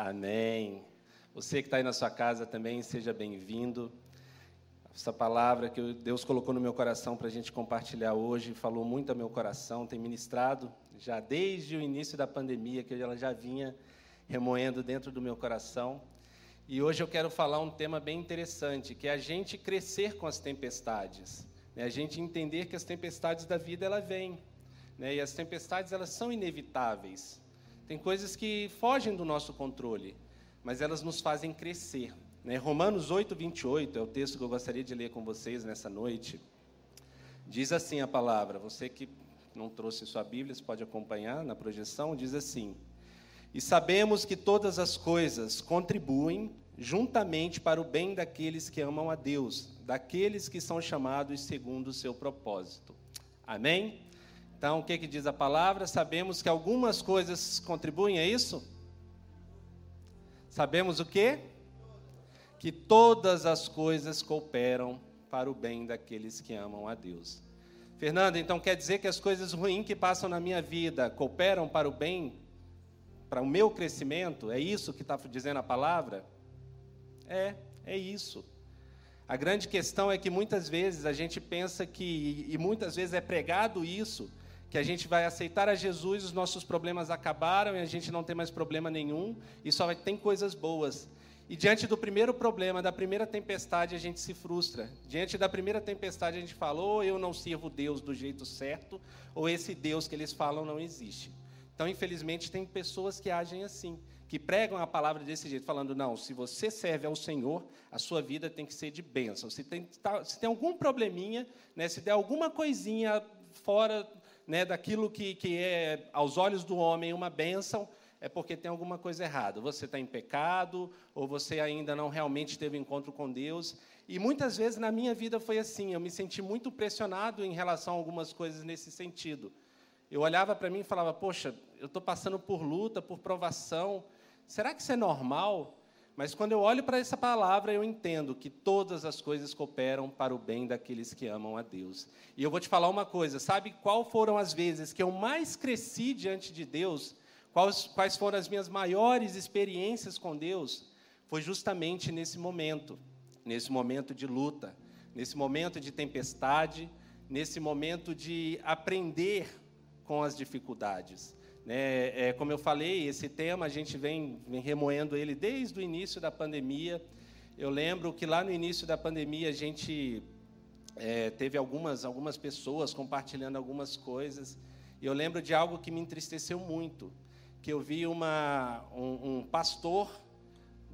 Amém. Você que está aí na sua casa também, seja bem-vindo. Essa palavra que Deus colocou no meu coração para a gente compartilhar hoje, falou muito ao meu coração, tem ministrado já desde o início da pandemia, que ela já vinha remoendo dentro do meu coração. E hoje eu quero falar um tema bem interessante, que é a gente crescer com as tempestades, né? a gente entender que as tempestades da vida ela vêm, né? e as tempestades elas são inevitáveis. Tem coisas que fogem do nosso controle, mas elas nos fazem crescer. Né? Romanos 8, 28 é o texto que eu gostaria de ler com vocês nessa noite. Diz assim a palavra, você que não trouxe sua Bíblia, você pode acompanhar na projeção, diz assim: E sabemos que todas as coisas contribuem juntamente para o bem daqueles que amam a Deus, daqueles que são chamados segundo o seu propósito. Amém? Então, o que, que diz a palavra? Sabemos que algumas coisas contribuem a isso? Sabemos o quê? Que todas as coisas cooperam para o bem daqueles que amam a Deus. Fernando, então quer dizer que as coisas ruins que passam na minha vida cooperam para o bem, para o meu crescimento? É isso que está dizendo a palavra? É, é isso. A grande questão é que muitas vezes a gente pensa que, e muitas vezes é pregado isso, que a gente vai aceitar a Jesus, os nossos problemas acabaram e a gente não tem mais problema nenhum e só vai tem coisas boas. E diante do primeiro problema, da primeira tempestade, a gente se frustra. Diante da primeira tempestade, a gente fala: ou eu não sirvo Deus do jeito certo, ou esse Deus que eles falam não existe. Então, infelizmente, tem pessoas que agem assim, que pregam a palavra desse jeito, falando: não, se você serve ao Senhor, a sua vida tem que ser de bênção. Se tem, tá, se tem algum probleminha, né, se der alguma coisinha fora né, daquilo que, que é, aos olhos do homem, uma bênção, é porque tem alguma coisa errada. Você está em pecado, ou você ainda não realmente teve encontro com Deus. E muitas vezes na minha vida foi assim, eu me senti muito pressionado em relação a algumas coisas nesse sentido. Eu olhava para mim e falava, poxa, eu estou passando por luta, por provação, será que isso é normal? Mas quando eu olho para essa palavra, eu entendo que todas as coisas cooperam para o bem daqueles que amam a Deus. E eu vou te falar uma coisa: sabe qual foram as vezes que eu mais cresci diante de Deus? Quais, quais foram as minhas maiores experiências com Deus? Foi justamente nesse momento, nesse momento de luta, nesse momento de tempestade, nesse momento de aprender com as dificuldades. É, é, como eu falei, esse tema a gente vem, vem remoendo ele desde o início da pandemia. Eu lembro que lá no início da pandemia a gente é, teve algumas, algumas pessoas compartilhando algumas coisas. E eu lembro de algo que me entristeceu muito, que eu vi uma, um, um pastor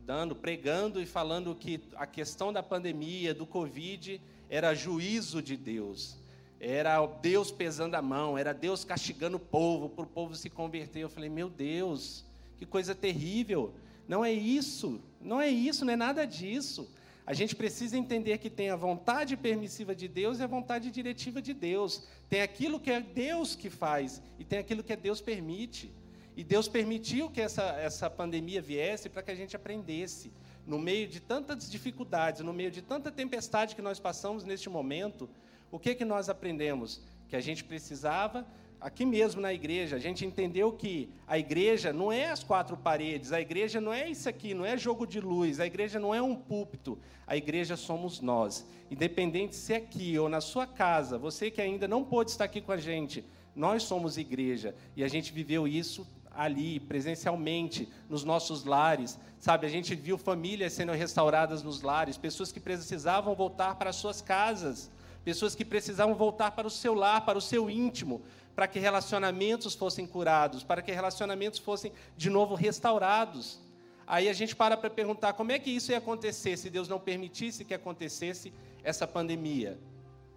dando, pregando e falando que a questão da pandemia, do Covid, era juízo de Deus era Deus pesando a mão, era Deus castigando o povo, para o povo se converter. Eu falei, meu Deus, que coisa terrível. Não é isso, não é isso, não é nada disso. A gente precisa entender que tem a vontade permissiva de Deus e a vontade diretiva de Deus. Tem aquilo que é Deus que faz e tem aquilo que é Deus permite. E Deus permitiu que essa, essa pandemia viesse para que a gente aprendesse. No meio de tantas dificuldades, no meio de tanta tempestade que nós passamos neste momento, o que, que nós aprendemos? Que a gente precisava, aqui mesmo na igreja, a gente entendeu que a igreja não é as quatro paredes, a igreja não é isso aqui, não é jogo de luz, a igreja não é um púlpito, a igreja somos nós. Independente se é aqui ou na sua casa, você que ainda não pôde estar aqui com a gente, nós somos igreja e a gente viveu isso ali, presencialmente, nos nossos lares. Sabe, a gente viu famílias sendo restauradas nos lares, pessoas que precisavam voltar para suas casas pessoas que precisavam voltar para o seu lar, para o seu íntimo, para que relacionamentos fossem curados, para que relacionamentos fossem de novo restaurados. Aí a gente para para perguntar como é que isso ia acontecer se Deus não permitisse que acontecesse essa pandemia.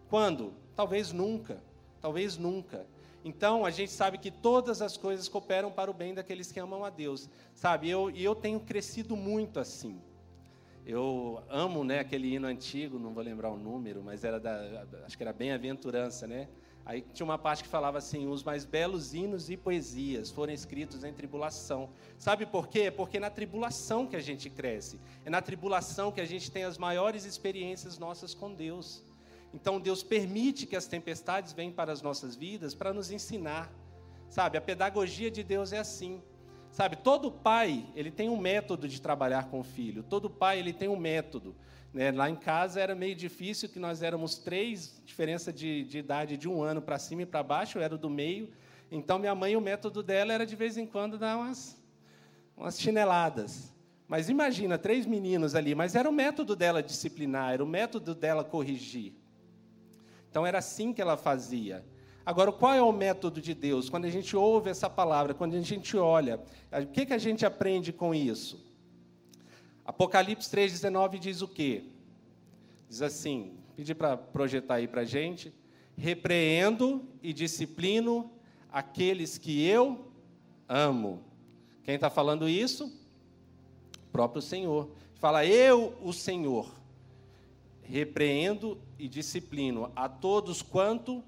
Quando? Talvez nunca. Talvez nunca. Então, a gente sabe que todas as coisas cooperam para o bem daqueles que amam a Deus. Sabe, eu, e eu tenho crescido muito assim. Eu amo né, aquele hino antigo, não vou lembrar o número, mas era da, acho que era Bem-aventurança, né? Aí tinha uma parte que falava assim: os mais belos hinos e poesias foram escritos em tribulação. Sabe por quê? Porque é na tribulação que a gente cresce. É na tribulação que a gente tem as maiores experiências nossas com Deus. Então Deus permite que as tempestades venham para as nossas vidas para nos ensinar. Sabe, a pedagogia de Deus é assim. Sabe, todo pai, ele tem um método de trabalhar com o filho. Todo pai, ele tem um método. Né? Lá em casa era meio difícil, que nós éramos três, diferença de, de idade de um ano para cima e para baixo, eu era do meio. Então, minha mãe, o método dela era, de vez em quando, dar umas, umas chineladas. Mas imagina, três meninos ali, mas era o método dela disciplinar, era o método dela corrigir. Então, era assim que ela fazia. Agora, qual é o método de Deus? Quando a gente ouve essa palavra, quando a gente olha, o que, que a gente aprende com isso? Apocalipse 3,19 diz o quê? Diz assim, pedi para projetar aí para a gente. Repreendo e disciplino aqueles que eu amo. Quem está falando isso? O próprio Senhor. Fala, eu, o Senhor, repreendo e disciplino a todos quanto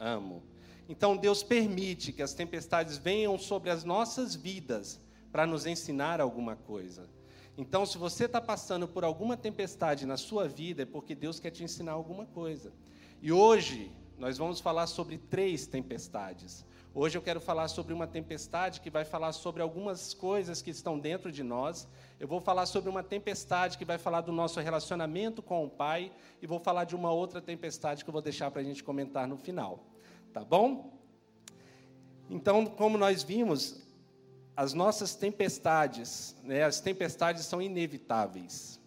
amo. Então Deus permite que as tempestades venham sobre as nossas vidas para nos ensinar alguma coisa. Então, se você está passando por alguma tempestade na sua vida, é porque Deus quer te ensinar alguma coisa. E hoje nós vamos falar sobre três tempestades. Hoje eu quero falar sobre uma tempestade que vai falar sobre algumas coisas que estão dentro de nós. Eu vou falar sobre uma tempestade que vai falar do nosso relacionamento com o Pai. E vou falar de uma outra tempestade que eu vou deixar para a gente comentar no final. Tá bom? Então, como nós vimos, as nossas tempestades, né, as tempestades são inevitáveis.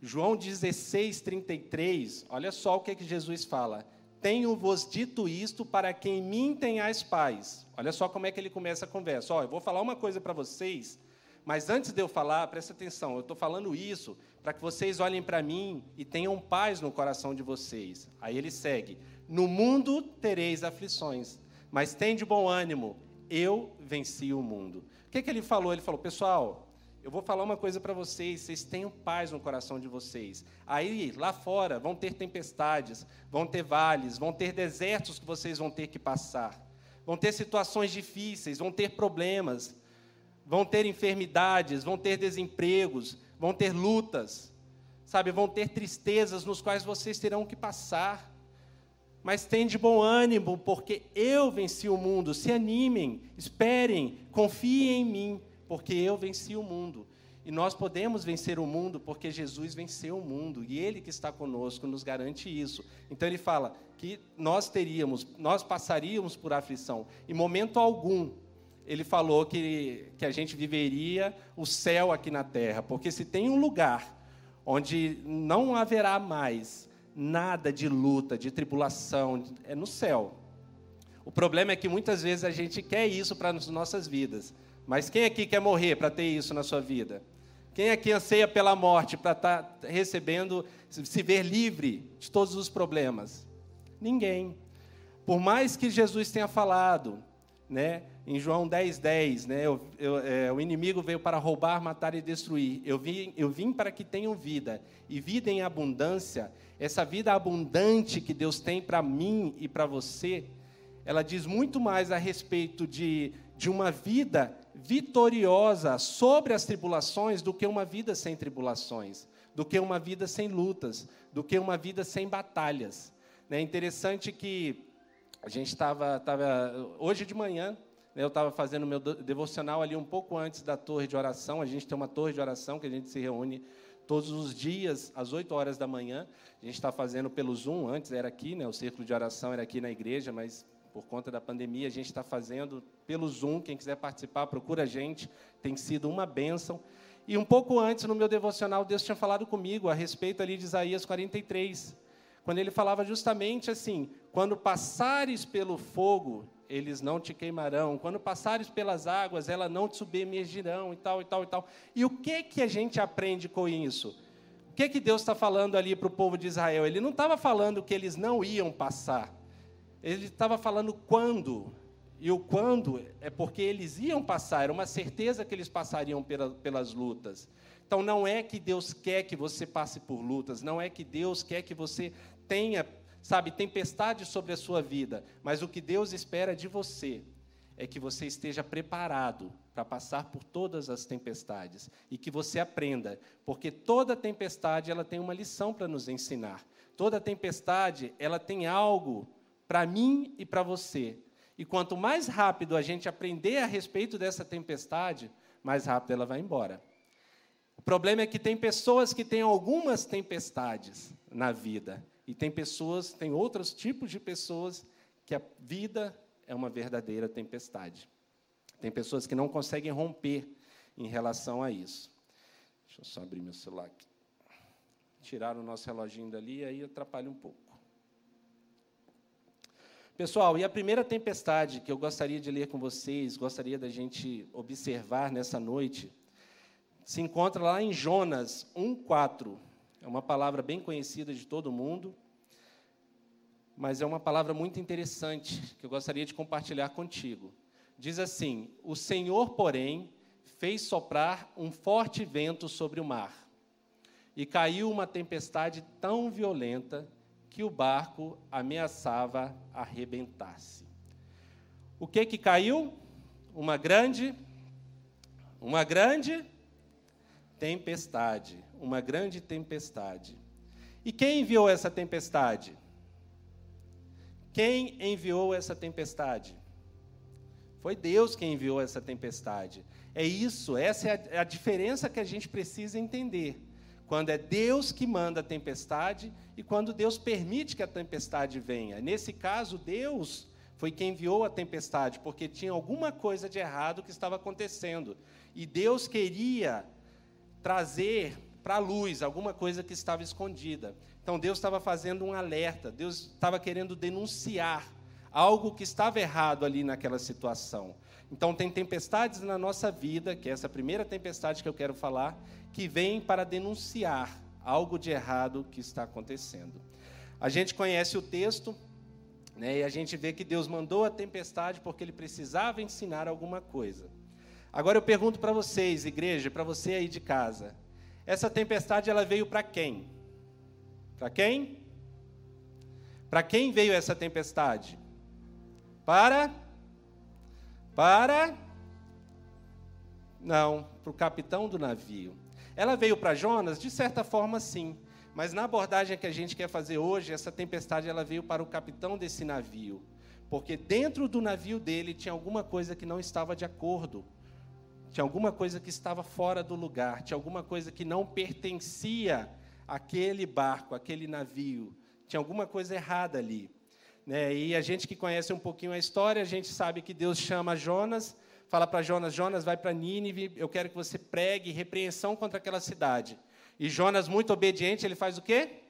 João 16, 33, olha só o que, é que Jesus fala. Tenho-vos dito isto para que em mim tenhais paz. Olha só como é que ele começa a conversa. Ó, eu vou falar uma coisa para vocês, mas antes de eu falar, presta atenção, eu estou falando isso para que vocês olhem para mim e tenham paz no coração de vocês. Aí ele segue: No mundo tereis aflições, mas tem de bom ânimo, eu venci o mundo. O que, que ele falou? Ele falou, pessoal, eu vou falar uma coisa para vocês, vocês tenham paz no coração de vocês. Aí, lá fora, vão ter tempestades, vão ter vales, vão ter desertos que vocês vão ter que passar. Vão ter situações difíceis, vão ter problemas, vão ter enfermidades, vão ter desempregos, vão ter lutas, sabe, vão ter tristezas nos quais vocês terão que passar. Mas tem de bom ânimo, porque eu venci o mundo. Se animem, esperem, confiem em mim, porque eu venci o mundo. E nós podemos vencer o mundo porque Jesus venceu o mundo e Ele que está conosco nos garante isso. Então ele fala que nós teríamos, nós passaríamos por aflição. Em momento algum ele falou que, que a gente viveria o céu aqui na terra, porque se tem um lugar onde não haverá mais nada de luta, de tribulação, é no céu. O problema é que muitas vezes a gente quer isso para as nossas vidas, mas quem aqui quer morrer para ter isso na sua vida? Quem aqui anseia pela morte para estar tá recebendo, se ver livre de todos os problemas? Ninguém. Por mais que Jesus tenha falado, né, em João 10, 10, né, eu, eu, é, o inimigo veio para roubar, matar e destruir. Eu vim, eu vim para que tenham vida, e vida em abundância. Essa vida abundante que Deus tem para mim e para você, ela diz muito mais a respeito de, de uma vida vitoriosa sobre as tribulações do que uma vida sem tribulações, do que uma vida sem lutas, do que uma vida sem batalhas. É interessante que a gente estava, tava, hoje de manhã, eu estava fazendo meu devocional ali um pouco antes da torre de oração. A gente tem uma torre de oração que a gente se reúne todos os dias, às 8 horas da manhã. A gente está fazendo pelo Zoom, antes era aqui, né, o círculo de oração era aqui na igreja, mas por conta da pandemia, a gente está fazendo pelo Zoom. Quem quiser participar, procura a gente. Tem sido uma bênção. E um pouco antes, no meu devocional, Deus tinha falado comigo a respeito ali de Isaías 43, quando ele falava justamente assim: quando passares pelo fogo, eles não te queimarão. Quando passares pelas águas, elas não te submergirão, e tal, e tal, e tal. E o que, que a gente aprende com isso? O que, que Deus está falando ali para o povo de Israel? Ele não estava falando que eles não iam passar. Ele estava falando quando. E o quando é porque eles iam passar, era uma certeza que eles passariam pela, pelas lutas. Então não é que Deus quer que você passe por lutas, não é que Deus quer que você tenha, sabe, tempestade sobre a sua vida, mas o que Deus espera de você é que você esteja preparado para passar por todas as tempestades e que você aprenda, porque toda tempestade ela tem uma lição para nos ensinar. Toda tempestade ela tem algo para mim e para você. E quanto mais rápido a gente aprender a respeito dessa tempestade, mais rápido ela vai embora. O problema é que tem pessoas que têm algumas tempestades na vida. E tem pessoas, tem outros tipos de pessoas que a vida é uma verdadeira tempestade. Tem pessoas que não conseguem romper em relação a isso. Deixa eu só abrir meu celular aqui. Tiraram o nosso reloginho dali, aí atrapalha um pouco. Pessoal, e a primeira tempestade que eu gostaria de ler com vocês, gostaria da gente observar nessa noite, se encontra lá em Jonas 1:4. É uma palavra bem conhecida de todo mundo, mas é uma palavra muito interessante que eu gostaria de compartilhar contigo. Diz assim: O Senhor, porém, fez soprar um forte vento sobre o mar, e caiu uma tempestade tão violenta que o barco ameaçava arrebentar-se. O que que caiu? Uma grande uma grande tempestade, uma grande tempestade. E quem enviou essa tempestade? Quem enviou essa tempestade? Foi Deus quem enviou essa tempestade. É isso, essa é a, a diferença que a gente precisa entender quando é Deus que manda a tempestade e quando Deus permite que a tempestade venha. Nesse caso, Deus foi quem enviou a tempestade, porque tinha alguma coisa de errado que estava acontecendo. E Deus queria trazer para a luz alguma coisa que estava escondida. Então Deus estava fazendo um alerta, Deus estava querendo denunciar algo que estava errado ali naquela situação. Então, tem tempestades na nossa vida, que é essa primeira tempestade que eu quero falar, que vem para denunciar algo de errado que está acontecendo. A gente conhece o texto, né, e a gente vê que Deus mandou a tempestade porque ele precisava ensinar alguma coisa. Agora eu pergunto para vocês, igreja, para você aí de casa, essa tempestade ela veio para quem? Para quem? Para quem veio essa tempestade? Para para não, para o capitão do navio. Ela veio para Jonas, de certa forma, sim. Mas na abordagem que a gente quer fazer hoje, essa tempestade ela veio para o capitão desse navio, porque dentro do navio dele tinha alguma coisa que não estava de acordo, tinha alguma coisa que estava fora do lugar, tinha alguma coisa que não pertencia àquele barco, àquele navio, tinha alguma coisa errada ali. Né? E a gente que conhece um pouquinho a história, a gente sabe que Deus chama Jonas fala para Jonas: Jonas, vai para Nínive, eu quero que você pregue repreensão contra aquela cidade. E Jonas, muito obediente, ele faz o quê?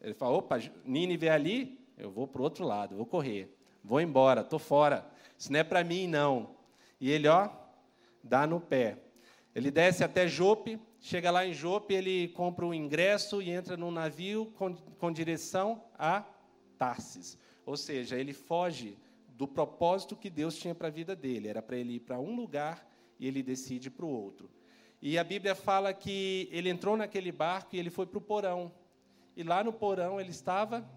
Ele fala: opa, Nínive é ali, eu vou para o outro lado, vou correr, vou embora, estou fora. Isso não é para mim, não. E ele, ó, dá no pé. Ele desce até Jope, chega lá em Jope, ele compra um ingresso e entra num navio com, com direção a Tarsis. Ou seja, ele foge do propósito que Deus tinha para a vida dele. Era para ele ir para um lugar e ele decide para o outro. E a Bíblia fala que ele entrou naquele barco e ele foi para o porão. E lá no porão ele estava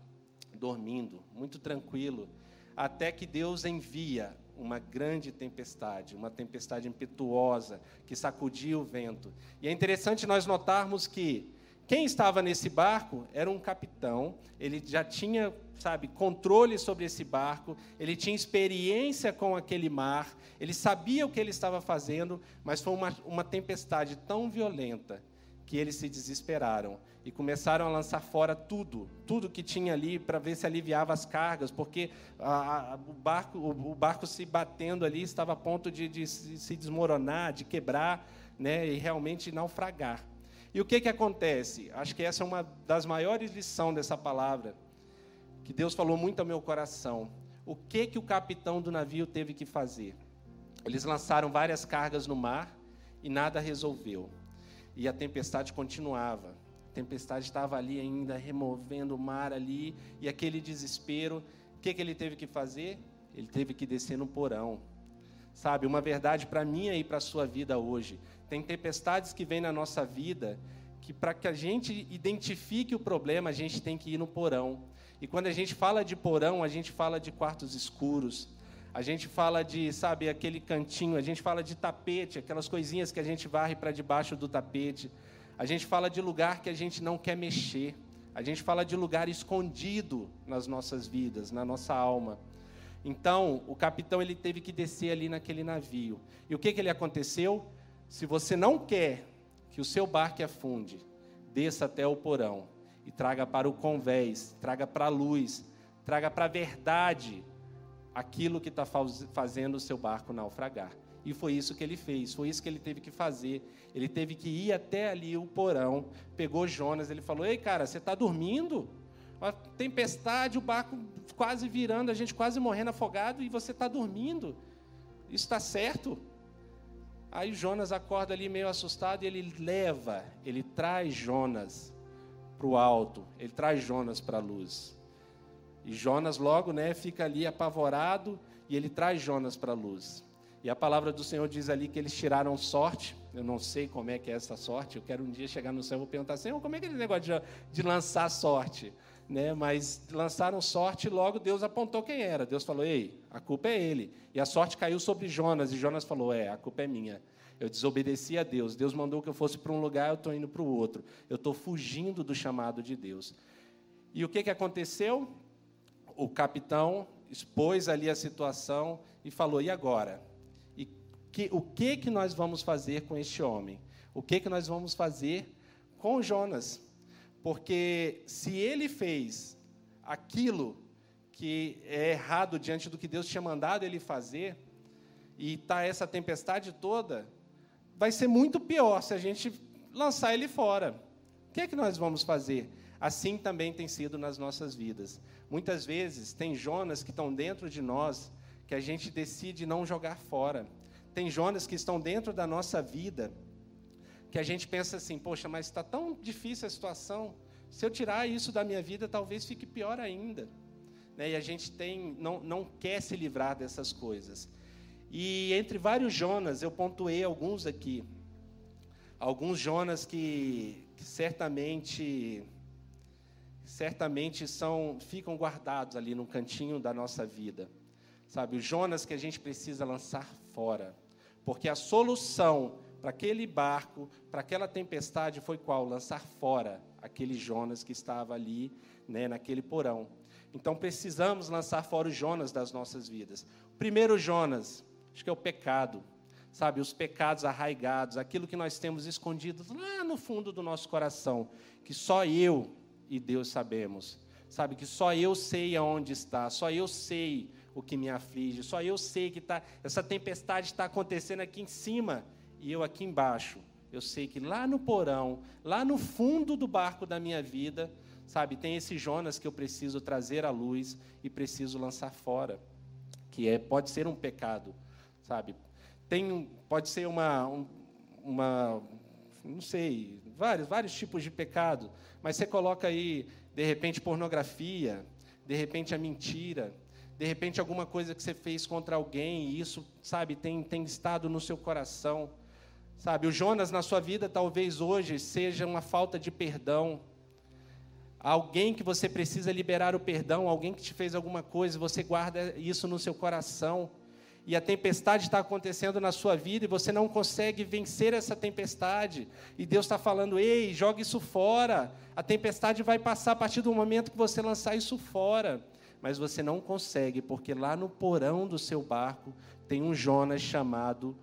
dormindo, muito tranquilo, até que Deus envia uma grande tempestade, uma tempestade impetuosa que sacudia o vento. E é interessante nós notarmos que quem estava nesse barco era um capitão, ele já tinha, sabe, controle sobre esse barco, ele tinha experiência com aquele mar, ele sabia o que ele estava fazendo, mas foi uma, uma tempestade tão violenta que eles se desesperaram e começaram a lançar fora tudo, tudo que tinha ali para ver se aliviava as cargas, porque a, a, o, barco, o, o, barco se batendo ali estava a ponto de, de se desmoronar, de quebrar, né, e realmente naufragar. E o que, que acontece? Acho que essa é uma das maiores lições dessa palavra, que Deus falou muito ao meu coração. O que, que o capitão do navio teve que fazer? Eles lançaram várias cargas no mar e nada resolveu. E a tempestade continuava. A tempestade estava ali ainda removendo o mar ali, e aquele desespero. O que, que ele teve que fazer? Ele teve que descer no porão. Sabe, uma verdade para mim e para a sua vida hoje. Tem tempestades que vêm na nossa vida que, para que a gente identifique o problema, a gente tem que ir no porão. E quando a gente fala de porão, a gente fala de quartos escuros, a gente fala de, sabe, aquele cantinho, a gente fala de tapete, aquelas coisinhas que a gente varre para debaixo do tapete. A gente fala de lugar que a gente não quer mexer. A gente fala de lugar escondido nas nossas vidas, na nossa alma. Então, o capitão ele teve que descer ali naquele navio. E o que, que ele aconteceu? Se você não quer que o seu barco afunde, desça até o porão e traga para o convés, traga para a luz, traga para a verdade aquilo que está fazendo o seu barco naufragar. E foi isso que ele fez, foi isso que ele teve que fazer. Ele teve que ir até ali o porão, pegou Jonas, ele falou: Ei, cara, você está dormindo? Uma tempestade, o barco quase virando, a gente quase morrendo afogado e você está dormindo. Isso está certo? Aí Jonas acorda ali meio assustado e ele leva, ele traz Jonas para o alto, ele traz Jonas para a luz. E Jonas logo né, fica ali apavorado e ele traz Jonas para a luz. E a palavra do Senhor diz ali que eles tiraram sorte. Eu não sei como é que é essa sorte. Eu quero um dia chegar no céu e vou perguntar, Senhor, como é que é negócio de, de lançar sorte? Né? Mas lançaram sorte e logo Deus apontou quem era. Deus falou: Ei, a culpa é ele. E a sorte caiu sobre Jonas. E Jonas falou: É, a culpa é minha. Eu desobedeci a Deus. Deus mandou que eu fosse para um lugar, eu estou indo para o outro. Eu estou fugindo do chamado de Deus. E o que, que aconteceu? O capitão expôs ali a situação e falou: E agora? E que, o que, que nós vamos fazer com este homem? O que, que nós vamos fazer com Jonas? Porque se ele fez aquilo que é errado diante do que Deus tinha mandado ele fazer, e está essa tempestade toda, vai ser muito pior se a gente lançar ele fora. O que que nós vamos fazer? Assim também tem sido nas nossas vidas. Muitas vezes tem Jonas que estão dentro de nós que a gente decide não jogar fora. Tem Jonas que estão dentro da nossa vida que a gente pensa assim, poxa, mas está tão difícil a situação. Se eu tirar isso da minha vida, talvez fique pior ainda. Né? E a gente tem, não, não quer se livrar dessas coisas. E entre vários Jonas, eu pontuei alguns aqui. Alguns Jonas que, que certamente certamente são ficam guardados ali no cantinho da nossa vida. Sabe, os Jonas que a gente precisa lançar fora. Porque a solução para aquele barco, para aquela tempestade foi qual? Lançar fora aquele Jonas que estava ali, né, naquele porão. Então precisamos lançar fora os Jonas das nossas vidas. O primeiro Jonas, acho que é o pecado. Sabe, os pecados arraigados, aquilo que nós temos escondido lá no fundo do nosso coração, que só eu e Deus sabemos. Sabe, que só eu sei aonde está, só eu sei o que me aflige, só eu sei que tá, essa tempestade está acontecendo aqui em cima e eu aqui embaixo. Eu sei que lá no porão, lá no fundo do barco da minha vida, sabe, tem esse Jonas que eu preciso trazer à luz e preciso lançar fora, que é pode ser um pecado, sabe? Tem pode ser uma um, uma não sei, vários vários tipos de pecado, mas você coloca aí de repente pornografia, de repente a mentira, de repente alguma coisa que você fez contra alguém e isso, sabe, tem tem estado no seu coração. Sabe, o Jonas na sua vida talvez hoje seja uma falta de perdão. Alguém que você precisa liberar o perdão, alguém que te fez alguma coisa, você guarda isso no seu coração. E a tempestade está acontecendo na sua vida e você não consegue vencer essa tempestade. E Deus está falando: ei, joga isso fora. A tempestade vai passar a partir do momento que você lançar isso fora. Mas você não consegue, porque lá no porão do seu barco tem um Jonas chamado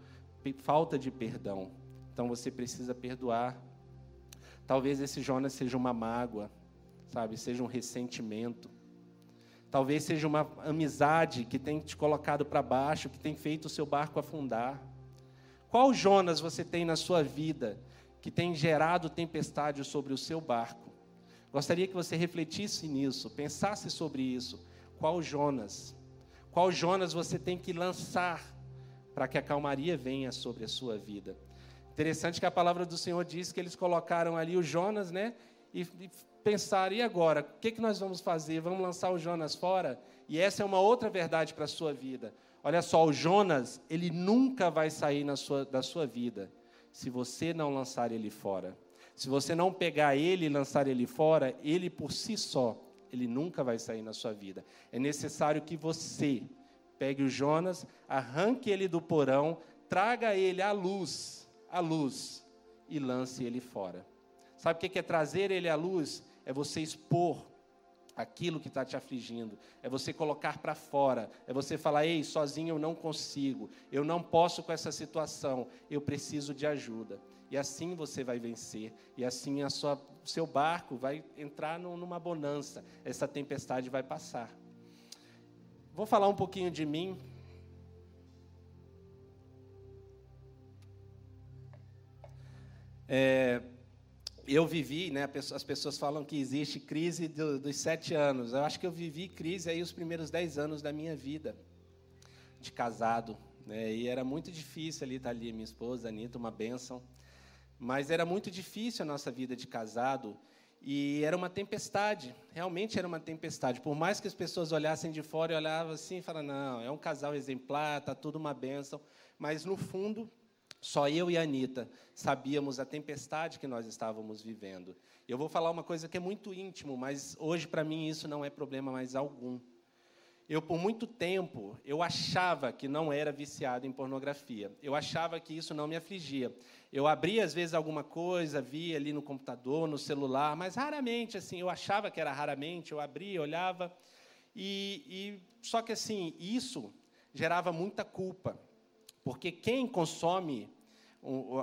falta de perdão. Então você precisa perdoar. Talvez esse Jonas seja uma mágoa, sabe? Seja um ressentimento. Talvez seja uma amizade que tem te colocado para baixo, que tem feito o seu barco afundar. Qual Jonas você tem na sua vida que tem gerado tempestade sobre o seu barco? Gostaria que você refletisse nisso, pensasse sobre isso. Qual Jonas? Qual Jonas você tem que lançar para que a calmaria venha sobre a sua vida. Interessante que a palavra do Senhor diz que eles colocaram ali o Jonas, né? E, e pensaram, e agora? O que, que nós vamos fazer? Vamos lançar o Jonas fora? E essa é uma outra verdade para a sua vida. Olha só, o Jonas, ele nunca vai sair sua, da sua vida se você não lançar ele fora. Se você não pegar ele e lançar ele fora, ele por si só, ele nunca vai sair na sua vida. É necessário que você Pegue o Jonas, arranque ele do porão, traga ele à luz, à luz, e lance ele fora. Sabe o que é trazer ele à luz? É você expor aquilo que está te afligindo, é você colocar para fora, é você falar: ei, sozinho eu não consigo, eu não posso com essa situação, eu preciso de ajuda. E assim você vai vencer, e assim a sua, seu barco vai entrar no, numa bonança, essa tempestade vai passar. Vou falar um pouquinho de mim. É, eu vivi, né, as pessoas falam que existe crise do, dos sete anos. Eu acho que eu vivi crise aí os primeiros dez anos da minha vida de casado. Né, e era muito difícil ali estar ali, minha esposa, Anitta, uma bênção. Mas era muito difícil a nossa vida de casado. E era uma tempestade, realmente era uma tempestade. Por mais que as pessoas olhassem de fora e olhavam assim, falavam, não, é um casal exemplar, está tudo uma bênção. Mas, no fundo, só eu e a Anitta sabíamos a tempestade que nós estávamos vivendo. Eu vou falar uma coisa que é muito íntimo, mas hoje para mim isso não é problema mais algum. Eu por muito tempo eu achava que não era viciado em pornografia. Eu achava que isso não me afligia. Eu abria às vezes alguma coisa, via ali no computador, no celular, mas raramente assim. Eu achava que era raramente. Eu abria, olhava e, e só que assim isso gerava muita culpa, porque quem consome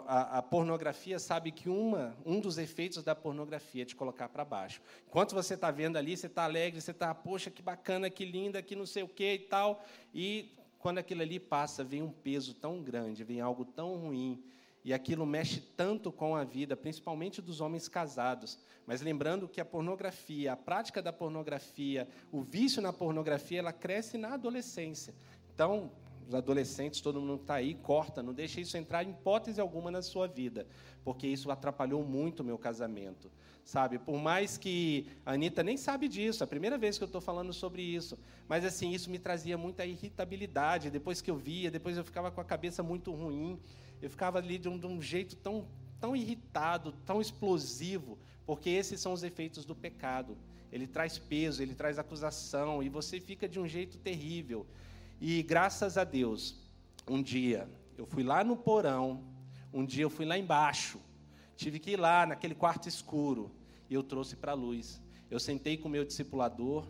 a, pornografia sabe que uma, um dos efeitos da pornografia é te colocar para baixo. Enquanto você está vendo ali, você está alegre, você está, poxa, que bacana, que linda, que não sei o que e tal. E quando aquilo ali passa, vem um peso tão grande, vem algo tão ruim. E aquilo mexe tanto com a vida, principalmente dos homens casados. Mas lembrando que a pornografia, a prática da pornografia, o vício na pornografia, ela cresce na adolescência. Então, os adolescentes, todo mundo que está aí, corta, não deixa isso entrar em hipótese alguma na sua vida, porque isso atrapalhou muito o meu casamento. Sabe, por mais que a Anitta nem sabe disso, é a primeira vez que eu estou falando sobre isso, mas assim, isso me trazia muita irritabilidade. Depois que eu via, depois eu ficava com a cabeça muito ruim, eu ficava ali de um, de um jeito tão, tão irritado, tão explosivo, porque esses são os efeitos do pecado. Ele traz peso, ele traz acusação, e você fica de um jeito terrível. E graças a Deus, um dia eu fui lá no porão, um dia eu fui lá embaixo, tive que ir lá naquele quarto escuro e eu trouxe para a luz. Eu sentei com o meu discipulador,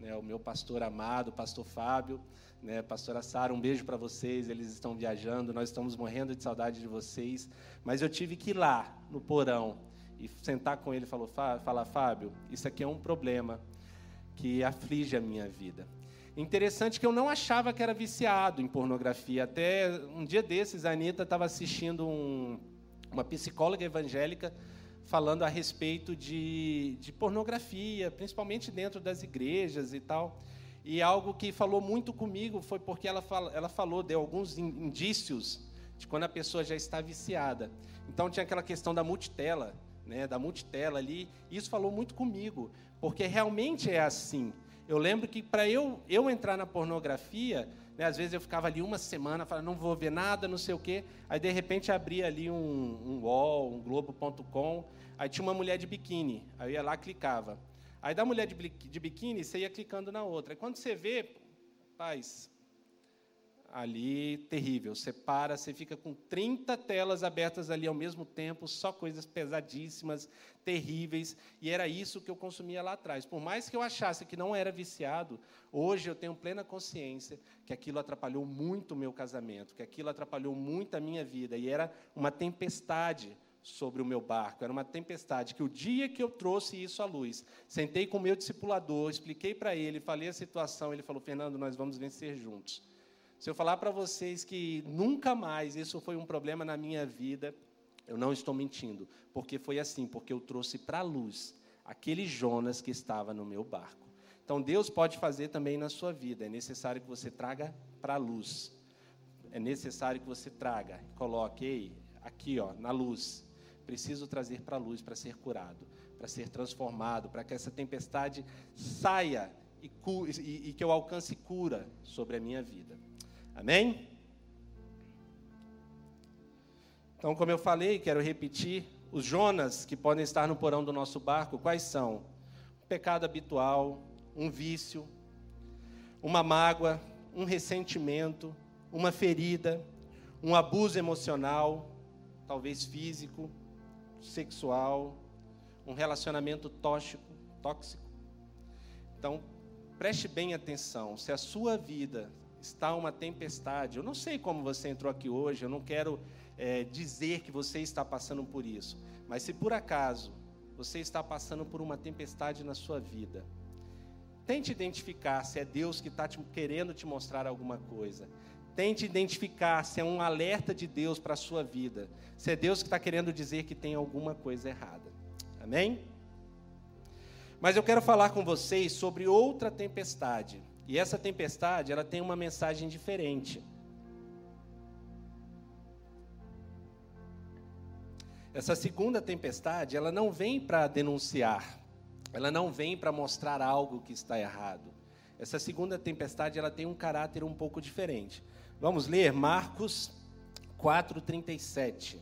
né, o meu pastor amado, pastor Fábio, né, pastora Sara, um beijo para vocês, eles estão viajando, nós estamos morrendo de saudade de vocês, mas eu tive que ir lá no porão e sentar com ele e falar, Fábio, isso aqui é um problema que aflige a minha vida. Interessante que eu não achava que era viciado em pornografia. Até um dia desses, a Anitta estava assistindo um, uma psicóloga evangélica falando a respeito de, de pornografia, principalmente dentro das igrejas e tal. E algo que falou muito comigo foi porque ela, fala, ela falou, deu alguns indícios de quando a pessoa já está viciada. Então tinha aquela questão da multitela, né, da multitela ali. E isso falou muito comigo, porque realmente é assim. Eu lembro que para eu, eu entrar na pornografia, né, às vezes eu ficava ali uma semana, falando, não vou ver nada, não sei o quê. Aí, de repente, abria ali um, um wall, um globo.com, aí tinha uma mulher de biquíni. Aí eu ia lá, clicava. Aí, da mulher de, de biquíni, você ia clicando na outra. Aí, quando você vê, paz, ali terrível. Você para, você fica com 30 telas abertas ali ao mesmo tempo, só coisas pesadíssimas, terríveis, e era isso que eu consumia lá atrás. Por mais que eu achasse que não era viciado, hoje eu tenho plena consciência que aquilo atrapalhou muito o meu casamento, que aquilo atrapalhou muito a minha vida, e era uma tempestade sobre o meu barco, era uma tempestade que o dia que eu trouxe isso à luz, sentei com o meu discipulador, expliquei para ele, falei a situação, ele falou: "Fernando, nós vamos vencer juntos". Se eu falar para vocês que nunca mais isso foi um problema na minha vida, eu não estou mentindo, porque foi assim, porque eu trouxe para a luz aquele Jonas que estava no meu barco. Então Deus pode fazer também na sua vida, é necessário que você traga para a luz. É necessário que você traga, coloque aqui, ó, na luz. Preciso trazer para a luz para ser curado, para ser transformado, para que essa tempestade saia e, e, e que eu alcance cura sobre a minha vida. Amém? Então, como eu falei, quero repetir, os Jonas que podem estar no porão do nosso barco, quais são? Um pecado habitual, um vício, uma mágoa, um ressentimento, uma ferida, um abuso emocional, talvez físico, sexual, um relacionamento tóxico, tóxico Então, preste bem atenção. Se a sua vida está uma tempestade, eu não sei como você entrou aqui hoje, eu não quero é, dizer que você está passando por isso, mas se por acaso você está passando por uma tempestade na sua vida, tente identificar se é Deus que está querendo te mostrar alguma coisa. Tente identificar se é um alerta de Deus para a sua vida. Se é Deus que está querendo dizer que tem alguma coisa errada. Amém? Mas eu quero falar com vocês sobre outra tempestade. E essa tempestade, ela tem uma mensagem diferente. Essa segunda tempestade, ela não vem para denunciar. Ela não vem para mostrar algo que está errado. Essa segunda tempestade, ela tem um caráter um pouco diferente. Vamos ler Marcos 4:37.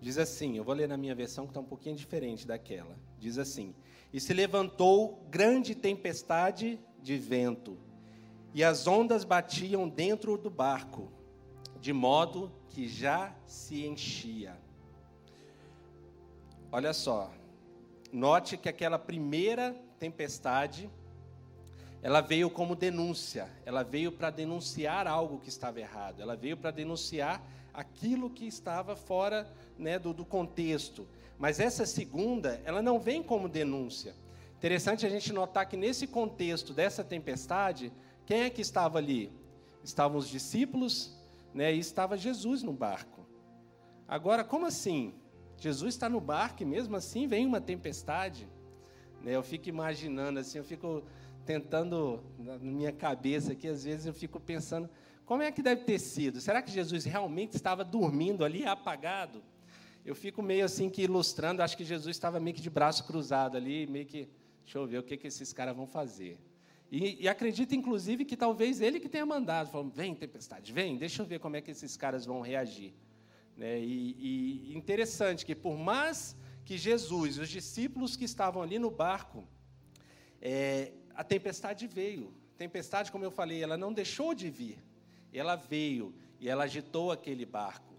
Diz assim, eu vou ler na minha versão que está um pouquinho diferente daquela. Diz assim: E se levantou grande tempestade de vento, e as ondas batiam dentro do barco, de modo que já se enchia. Olha só, note que aquela primeira tempestade, ela veio como denúncia, ela veio para denunciar algo que estava errado, ela veio para denunciar aquilo que estava fora né, do, do contexto. Mas essa segunda, ela não vem como denúncia. Interessante a gente notar que nesse contexto dessa tempestade, quem é que estava ali? Estavam os discípulos, né, e estava Jesus no barco. Agora, como assim? Jesus está no barco e mesmo assim vem uma tempestade? Né, eu fico imaginando assim, eu fico tentando na minha cabeça aqui, às vezes eu fico pensando, como é que deve ter sido? Será que Jesus realmente estava dormindo ali, apagado? Eu fico meio assim que ilustrando, acho que Jesus estava meio que de braço cruzado ali, meio que, deixa eu ver o que, que esses caras vão fazer. E, e acredito, inclusive, que talvez ele que tenha mandado, falou, vem, tempestade, vem, deixa eu ver como é que esses caras vão reagir. Né? E, e interessante que, por mais que Jesus, os discípulos que estavam ali no barco, é, a tempestade veio. Tempestade, como eu falei, ela não deixou de vir ela veio e ela agitou aquele barco.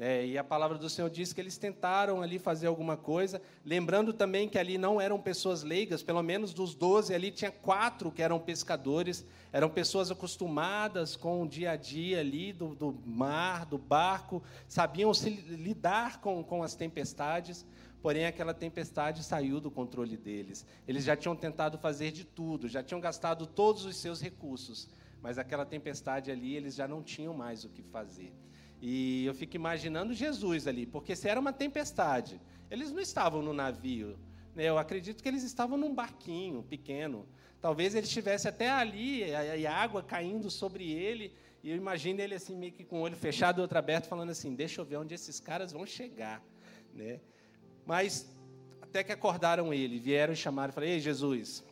Né? E a palavra do Senhor diz que eles tentaram ali fazer alguma coisa, lembrando também que ali não eram pessoas leigas, pelo menos dos doze ali tinha quatro que eram pescadores, eram pessoas acostumadas com o dia a dia ali do, do mar, do barco, sabiam se lidar com, com as tempestades, porém aquela tempestade saiu do controle deles. Eles já tinham tentado fazer de tudo, já tinham gastado todos os seus recursos, mas aquela tempestade ali, eles já não tinham mais o que fazer. E eu fico imaginando Jesus ali, porque se era uma tempestade, eles não estavam no navio. Né? Eu acredito que eles estavam num barquinho pequeno. Talvez ele estivesse até ali, e água caindo sobre ele. E eu imagino ele assim, meio que com o olho fechado e outro aberto, falando assim: Deixa eu ver onde esses caras vão chegar. Né? Mas até que acordaram ele, vieram e chamaram e falaram: Ei, Jesus,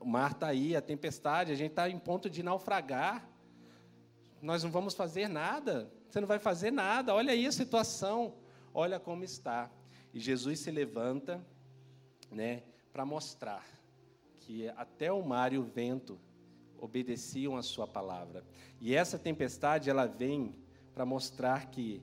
o mar está aí, a tempestade, a gente está em ponto de naufragar. Nós não vamos fazer nada. Você não vai fazer nada. Olha aí a situação. Olha como está. E Jesus se levanta, né, para mostrar que até o mar e o vento obedeciam a sua palavra. E essa tempestade ela vem para mostrar que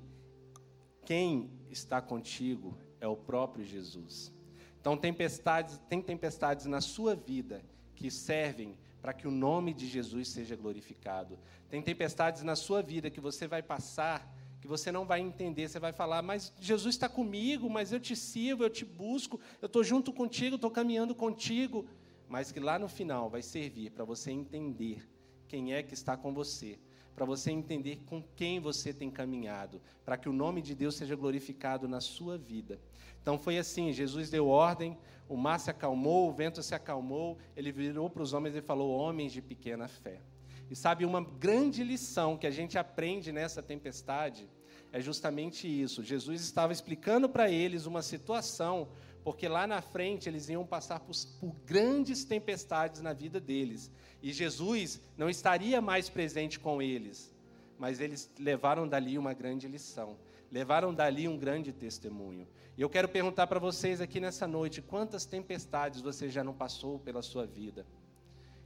quem está contigo é o próprio Jesus. Então tempestades, tem tempestades na sua vida que servem para que o nome de Jesus seja glorificado. Tem tempestades na sua vida que você vai passar, que você não vai entender, você vai falar, mas Jesus está comigo, mas eu te sirvo, eu te busco, eu estou junto contigo, estou caminhando contigo. Mas que lá no final vai servir para você entender quem é que está com você, para você entender com quem você tem caminhado, para que o nome de Deus seja glorificado na sua vida. Então foi assim: Jesus deu ordem, o mar se acalmou, o vento se acalmou, ele virou para os homens e falou: Homens de pequena fé. E sabe, uma grande lição que a gente aprende nessa tempestade é justamente isso. Jesus estava explicando para eles uma situação, porque lá na frente eles iam passar por, por, grandes tempestades na vida deles. E Jesus não estaria mais presente com eles, mas eles levaram dali uma grande lição, levaram dali um grande testemunho. E eu quero perguntar para vocês aqui nessa noite: quantas tempestades você já não passou pela sua vida?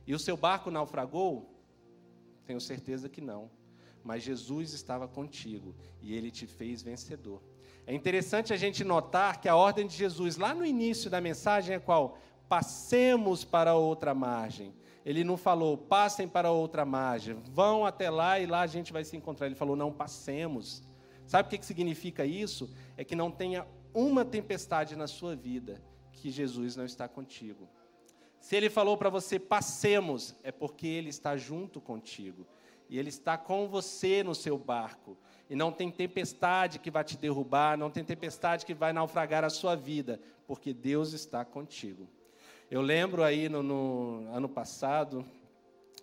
E o seu barco naufragou? Tenho certeza que não. Mas Jesus estava contigo e ele te fez vencedor. É interessante a gente notar que a ordem de Jesus, lá no início da mensagem, é qual? passemos para outra margem. Ele não falou, passem para outra margem, vão até lá e lá a gente vai se encontrar. Ele falou, não, passemos. Sabe o que significa isso? É que não tenha uma tempestade na sua vida que Jesus não está contigo. Se ele falou para você, passemos, é porque ele está junto contigo. E ele está com você no seu barco. E não tem tempestade que vai te derrubar, não tem tempestade que vai naufragar a sua vida, porque Deus está contigo. Eu lembro aí no, no ano passado,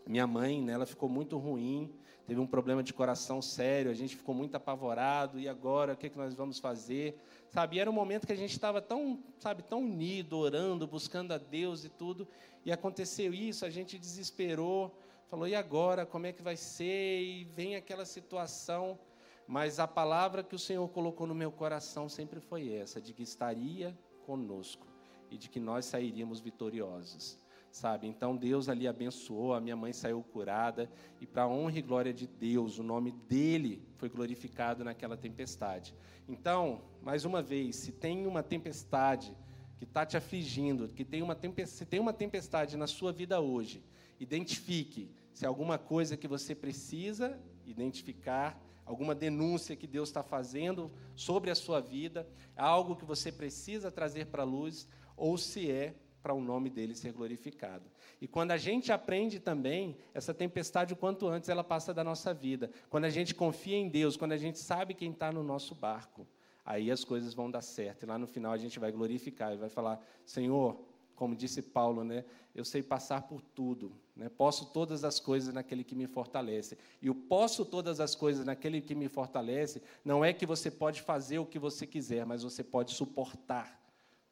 minha mãe, né, ela ficou muito ruim, teve um problema de coração sério, a gente ficou muito apavorado, e agora, o que, que nós vamos fazer? Sabe, e era um momento que a gente estava tão, sabe, tão unido, orando, buscando a Deus e tudo, e aconteceu isso, a gente desesperou, falou, e agora, como é que vai ser? E vem aquela situação, mas a palavra que o Senhor colocou no meu coração sempre foi essa, de que estaria conosco e de que nós sairíamos vitoriosos. Sabe? Então Deus ali abençoou, a minha mãe saiu curada e para honra e glória de Deus, o nome dele foi glorificado naquela tempestade. Então, mais uma vez, se tem uma tempestade que está te afligindo, que tem uma se tem uma tempestade na sua vida hoje, identifique se é alguma coisa que você precisa identificar, alguma denúncia que Deus está fazendo sobre a sua vida, algo que você precisa trazer para a luz, ou se é para o nome dele ser glorificado. E quando a gente aprende também, essa tempestade, o quanto antes, ela passa da nossa vida. Quando a gente confia em Deus, quando a gente sabe quem está no nosso barco, aí as coisas vão dar certo. E lá no final a gente vai glorificar e vai falar: Senhor, como disse Paulo, né? Eu sei passar por tudo, né? Posso todas as coisas naquele que me fortalece. E o posso todas as coisas naquele que me fortalece não é que você pode fazer o que você quiser, mas você pode suportar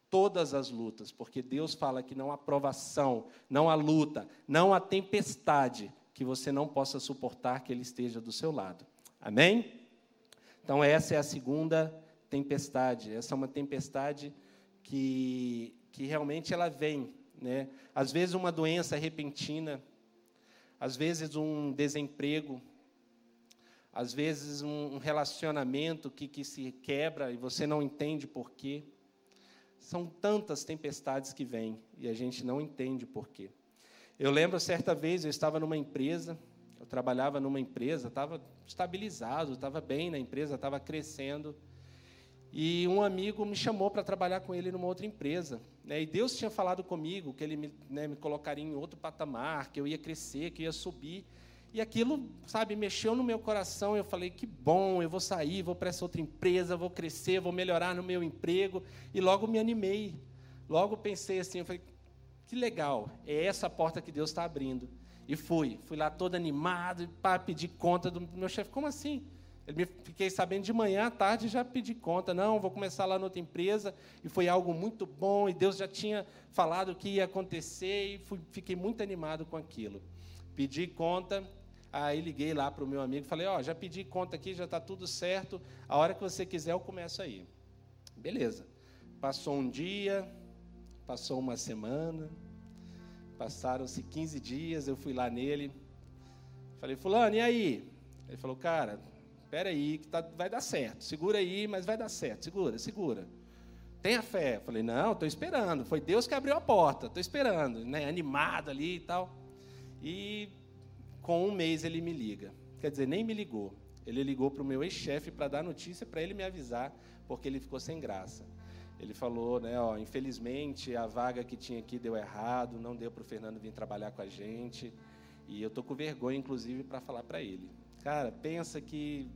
todas as lutas, porque Deus fala que não há provação, não há luta, não há tempestade que você não possa suportar que Ele esteja do seu lado. Amém? Então, essa é a segunda tempestade. Essa é uma tempestade que, que realmente ela vem. Né? Às vezes, uma doença repentina, às vezes, um desemprego, às vezes, um relacionamento que, que se quebra e você não entende por quê. São tantas tempestades que vêm e a gente não entende por quê. Eu lembro certa vez, eu estava numa empresa, eu trabalhava numa empresa, estava estabilizado, estava bem na empresa, estava crescendo. E um amigo me chamou para trabalhar com ele numa outra empresa. Né? E Deus tinha falado comigo que ele me, né, me colocaria em outro patamar, que eu ia crescer, que eu ia subir. E aquilo, sabe, mexeu no meu coração. Eu falei: que bom, eu vou sair, vou para essa outra empresa, vou crescer, vou melhorar no meu emprego. E logo me animei. Logo pensei assim: eu falei, que legal, é essa a porta que Deus está abrindo. E fui, fui lá todo animado para pedir conta do meu chefe. Como assim? Ele me fiquei sabendo de manhã à tarde já pedi conta. Não, vou começar lá noutra empresa. E foi algo muito bom. E Deus já tinha falado o que ia acontecer. E fui, fiquei muito animado com aquilo. Pedi conta Aí liguei lá para o meu amigo, falei, ó, oh, já pedi conta aqui, já está tudo certo. A hora que você quiser, eu começo aí. Beleza. Passou um dia, passou uma semana, passaram-se 15 dias, eu fui lá nele. Falei, fulano, e aí? Ele falou, cara, espera aí, que tá, vai dar certo. Segura aí, mas vai dar certo. Segura, segura. Tenha fé. Falei, não, estou esperando. Foi Deus que abriu a porta. Estou esperando, né? Animado ali e tal. E com um mês ele me liga. Quer dizer, nem me ligou. Ele ligou para o meu ex-chefe para dar notícia para ele me avisar, porque ele ficou sem graça. Ele falou, né, ó, infelizmente a vaga que tinha aqui deu errado, não deu para o Fernando vir trabalhar com a gente. E eu tô com vergonha, inclusive, para falar para ele. Cara, pensa que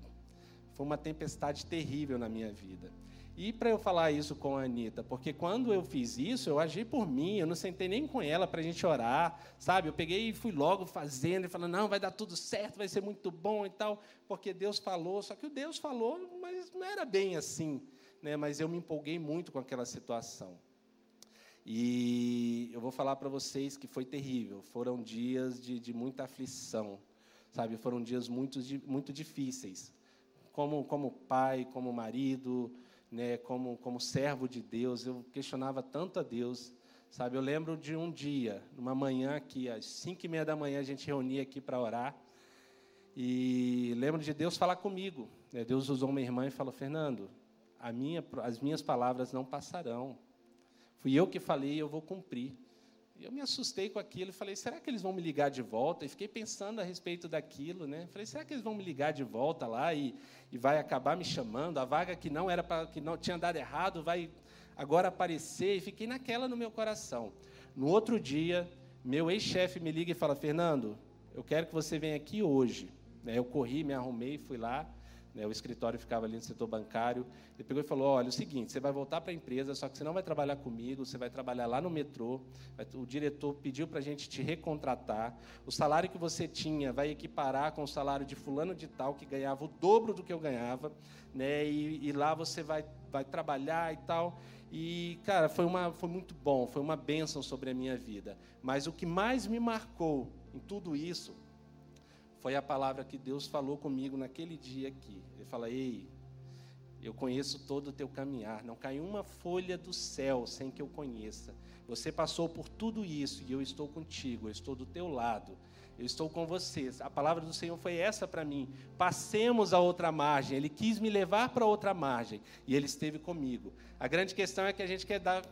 foi uma tempestade terrível na minha vida. E para eu falar isso com a Anitta, porque quando eu fiz isso, eu agi por mim, eu não sentei nem com ela para a gente orar, sabe? Eu peguei e fui logo fazendo e falando, não, vai dar tudo certo, vai ser muito bom e tal, porque Deus falou. Só que o Deus falou, mas não era bem assim, né? Mas eu me empolguei muito com aquela situação. E eu vou falar para vocês que foi terrível, foram dias de, de muita aflição, sabe? Foram dias muito, muito difíceis, como, como pai, como marido, né, como, como servo de Deus, eu questionava tanto a Deus, sabe? Eu lembro de um dia, numa manhã aqui, às cinco e meia da manhã, a gente reunia aqui para orar, e lembro de Deus falar comigo. Né? Deus usou uma irmã e falou, Fernando, minha, as minhas palavras não passarão. Fui eu que falei e eu vou cumprir. Eu me assustei com aquilo e falei, será que eles vão me ligar de volta? E fiquei pensando a respeito daquilo, né? Falei, será que eles vão me ligar de volta lá e, e vai acabar me chamando? A vaga que não era para que não tinha dado errado vai agora aparecer? E fiquei naquela no meu coração. No outro dia, meu ex-chefe me liga e fala, Fernando, eu quero que você venha aqui hoje. Né? Eu corri, me arrumei, fui lá. Né, o escritório ficava ali no setor bancário. Ele pegou e falou: Olha, é o seguinte, você vai voltar para a empresa, só que você não vai trabalhar comigo, você vai trabalhar lá no metrô. O diretor pediu para a gente te recontratar. O salário que você tinha vai equiparar com o salário de fulano de tal, que ganhava o dobro do que eu ganhava. Né, e, e lá você vai, vai trabalhar e tal. E, cara, foi, uma, foi muito bom, foi uma bênção sobre a minha vida. Mas o que mais me marcou em tudo isso foi a palavra que Deus falou comigo naquele dia aqui. Ele fala: Ei, eu conheço todo o teu caminhar, não cai uma folha do céu sem que eu conheça. Você passou por tudo isso e eu estou contigo, eu estou do teu lado, eu estou com você. A palavra do Senhor foi essa para mim. Passemos a outra margem. Ele quis me levar para outra margem e ele esteve comigo. A grande questão é que a gente quer dar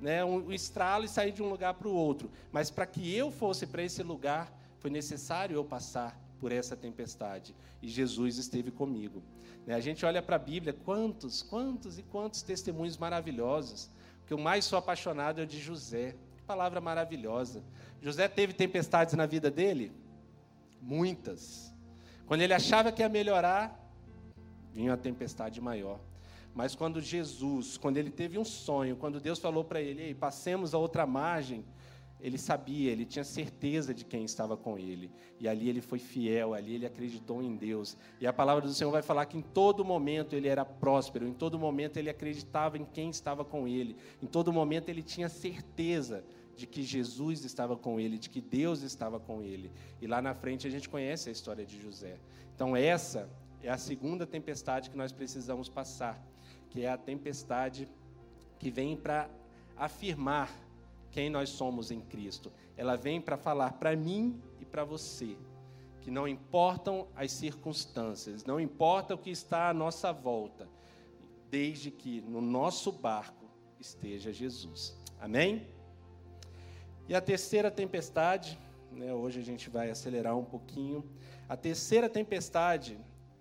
né, um, um estralo e sair de um lugar para o outro, mas para que eu fosse para esse lugar, foi necessário eu passar por essa tempestade. E Jesus esteve comigo. Né, a gente olha para a Bíblia, quantos, quantos e quantos testemunhos maravilhosos. O que eu mais sou apaixonado é o de José. Que palavra maravilhosa. José teve tempestades na vida dele? Muitas. Quando ele achava que ia melhorar, vinha uma tempestade maior. Mas quando Jesus, quando ele teve um sonho, quando Deus falou para ele, passemos a outra margem, ele sabia, ele tinha certeza de quem estava com ele. E ali ele foi fiel, ali ele acreditou em Deus. E a palavra do Senhor vai falar que em todo momento ele era próspero, em todo momento ele acreditava em quem estava com ele, em todo momento ele tinha certeza de que Jesus estava com ele, de que Deus estava com ele. E lá na frente a gente conhece a história de José. Então, essa é a segunda tempestade que nós precisamos passar, que é a tempestade que vem para afirmar quem nós somos em Cristo. Ela vem para falar para mim e para você que não importam as circunstâncias, não importa o que está à nossa volta, desde que no nosso barco esteja Jesus. Amém? E a terceira tempestade, né, hoje a gente vai acelerar um pouquinho. A terceira tempestade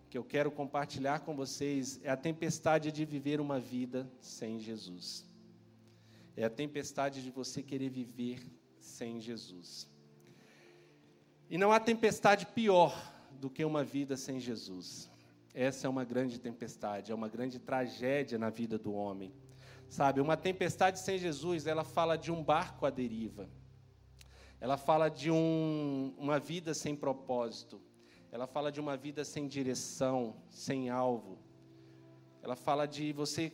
que eu quero compartilhar com vocês é a tempestade de viver uma vida sem Jesus. É a tempestade de você querer viver sem Jesus. E não há tempestade pior do que uma vida sem Jesus. Essa é uma grande tempestade, é uma grande tragédia na vida do homem. Sabe, uma tempestade sem Jesus, ela fala de um barco à deriva. Ela fala de um, uma vida sem propósito. Ela fala de uma vida sem direção, sem alvo. Ela fala de você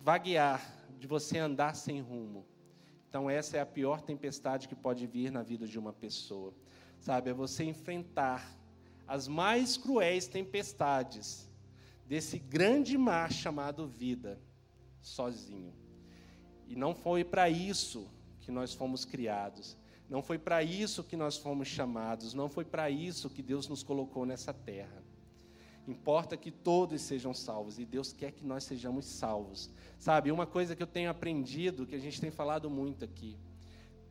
vaguear de você andar sem rumo. Então, essa é a pior tempestade que pode vir na vida de uma pessoa. Sabe, é você enfrentar as mais cruéis tempestades desse grande mar chamado vida, sozinho. E não foi para isso que nós fomos criados. Não foi para isso que nós fomos chamados. Não foi para isso que Deus nos colocou nessa terra. Importa que todos sejam salvos e Deus quer que nós sejamos salvos. Sabe, uma coisa que eu tenho aprendido, que a gente tem falado muito aqui,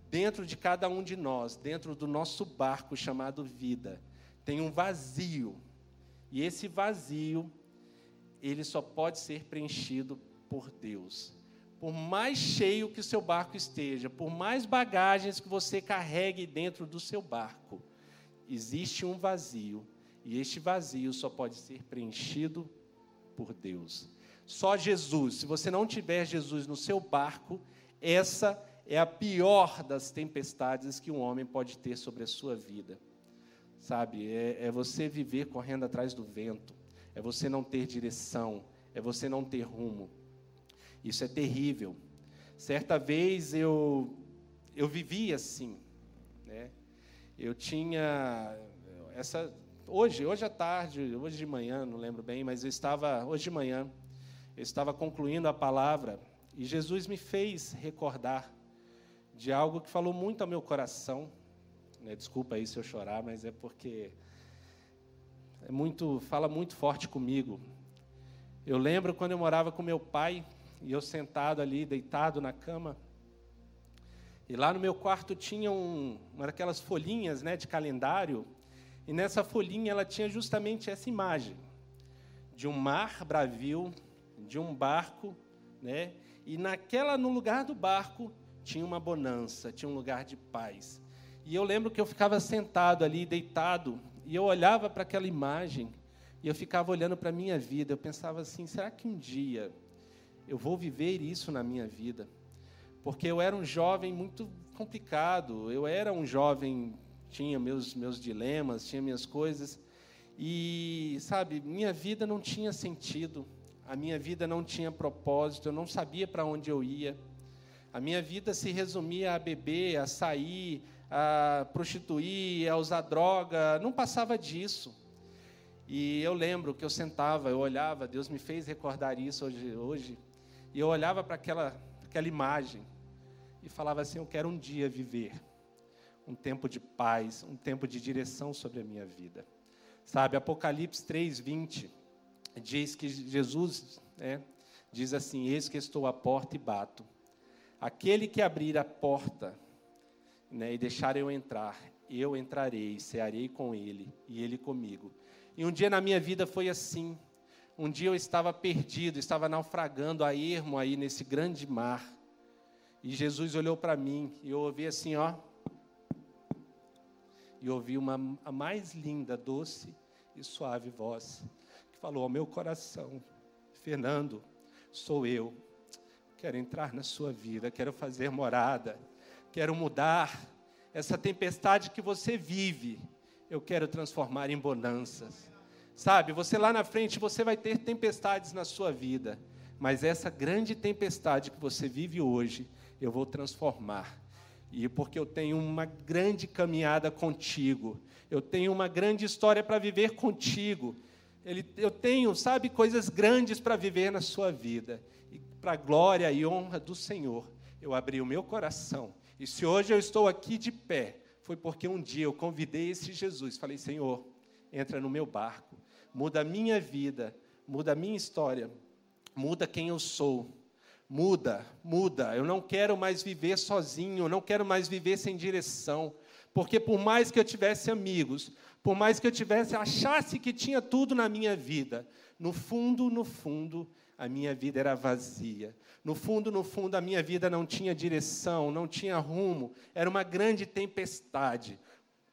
dentro de cada um de nós, dentro do nosso barco chamado vida, tem um vazio. E esse vazio, ele só pode ser preenchido por Deus. Por mais cheio que o seu barco esteja, por mais bagagens que você carregue dentro do seu barco, existe um vazio e este vazio só pode ser preenchido por Deus. Só Jesus. Se você não tiver Jesus no seu barco, essa é a pior das tempestades que um homem pode ter sobre a sua vida. Sabe? É, é você viver correndo atrás do vento. É você não ter direção. É você não ter rumo. Isso é terrível. Certa vez eu eu vivi assim, né? Eu tinha essa hoje, hoje à tarde, hoje de manhã, não lembro bem, mas eu estava, hoje de manhã, eu estava concluindo a palavra e Jesus me fez recordar de algo que falou muito ao meu coração. Né? Desculpa aí se eu chorar, mas é porque é muito, fala muito forte comigo. Eu lembro quando eu morava com meu pai e eu sentado ali, deitado na cama, E lá no meu quarto tinha um, uma daquelas folhinhas né, de calendário, e nessa folhinha ela tinha justamente essa imagem de um mar bravio, de um barco, né? E naquela no lugar do barco tinha uma bonança, tinha um lugar de paz. E eu lembro que eu ficava sentado ali, deitado, e eu olhava para aquela imagem, e eu ficava olhando para a minha vida. Eu pensava assim: será que um dia eu vou viver isso na minha vida? Porque eu era um jovem muito complicado, eu era um jovem, tinha meus, meus dilemas, tinha minhas coisas, e, sabe, minha vida não tinha sentido, a minha vida não tinha propósito, eu não sabia para onde eu ia. A minha vida se resumia a beber, a sair, a prostituir, a usar droga, não passava disso. E eu lembro que eu sentava, eu olhava, Deus me fez recordar isso hoje, hoje e eu olhava para aquela, aquela imagem e falava assim: Eu quero um dia viver um tempo de paz, um tempo de direção sobre a minha vida. Sabe, Apocalipse 3, 20 diz que Jesus né, diz assim: Eis que estou à porta e bato. Aquele que abrir a porta né, e deixar eu entrar, eu entrarei, cearei com ele e ele comigo. E um dia na minha vida foi assim. Um dia eu estava perdido, estava naufragando a ermo aí nesse grande mar. E Jesus olhou para mim e eu ouvi assim, ó. E ouvi uma a mais linda, doce e suave voz que falou ao meu coração: Fernando, sou eu. Quero entrar na sua vida, quero fazer morada, quero mudar essa tempestade que você vive. Eu quero transformar em bonanças. Sabe, você lá na frente, você vai ter tempestades na sua vida, mas essa grande tempestade que você vive hoje, eu vou transformar. E porque eu tenho uma grande caminhada contigo, eu tenho uma grande história para viver contigo. eu tenho, sabe, coisas grandes para viver na sua vida. E para a glória e honra do Senhor, eu abri o meu coração. E se hoje eu estou aqui de pé, foi porque um dia eu convidei esse Jesus. Falei, Senhor, entra no meu barco, muda a minha vida, muda a minha história, muda quem eu sou Muda, muda. Eu não quero mais viver sozinho, eu não quero mais viver sem direção. Porque por mais que eu tivesse amigos, por mais que eu tivesse achasse que tinha tudo na minha vida, no fundo, no fundo, a minha vida era vazia. No fundo, no fundo, a minha vida não tinha direção, não tinha rumo, era uma grande tempestade.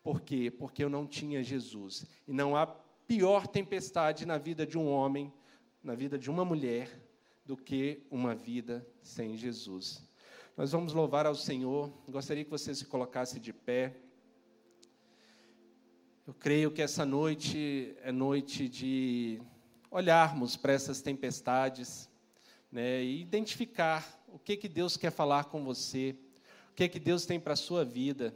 Por quê? Porque eu não tinha Jesus. E não há pior tempestade na vida de um homem, na vida de uma mulher, do que uma vida sem Jesus. Nós vamos louvar ao Senhor. Gostaria que você se colocasse de pé. Eu creio que essa noite é noite de olharmos para essas tempestades né, e identificar o que, que Deus quer falar com você, o que, que Deus tem para a sua vida.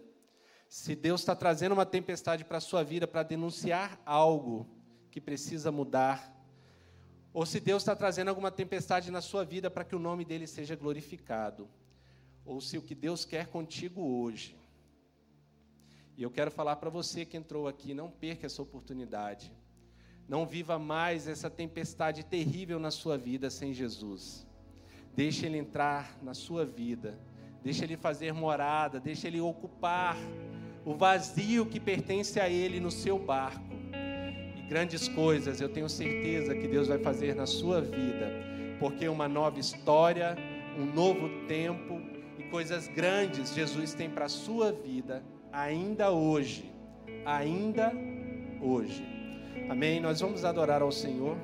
Se Deus está trazendo uma tempestade para a sua vida para denunciar algo que precisa mudar, ou se Deus está trazendo alguma tempestade na sua vida para que o nome dele seja glorificado. Ou se o que Deus quer contigo hoje. E eu quero falar para você que entrou aqui, não perca essa oportunidade. Não viva mais essa tempestade terrível na sua vida sem Jesus. Deixe ele entrar na sua vida. Deixe ele fazer morada, deixe ele ocupar o vazio que pertence a ele no seu barco grandes coisas, eu tenho certeza que Deus vai fazer na sua vida, porque uma nova história, um novo tempo e coisas grandes Jesus tem para a sua vida, ainda hoje. Ainda hoje. Amém? Nós vamos adorar ao Senhor.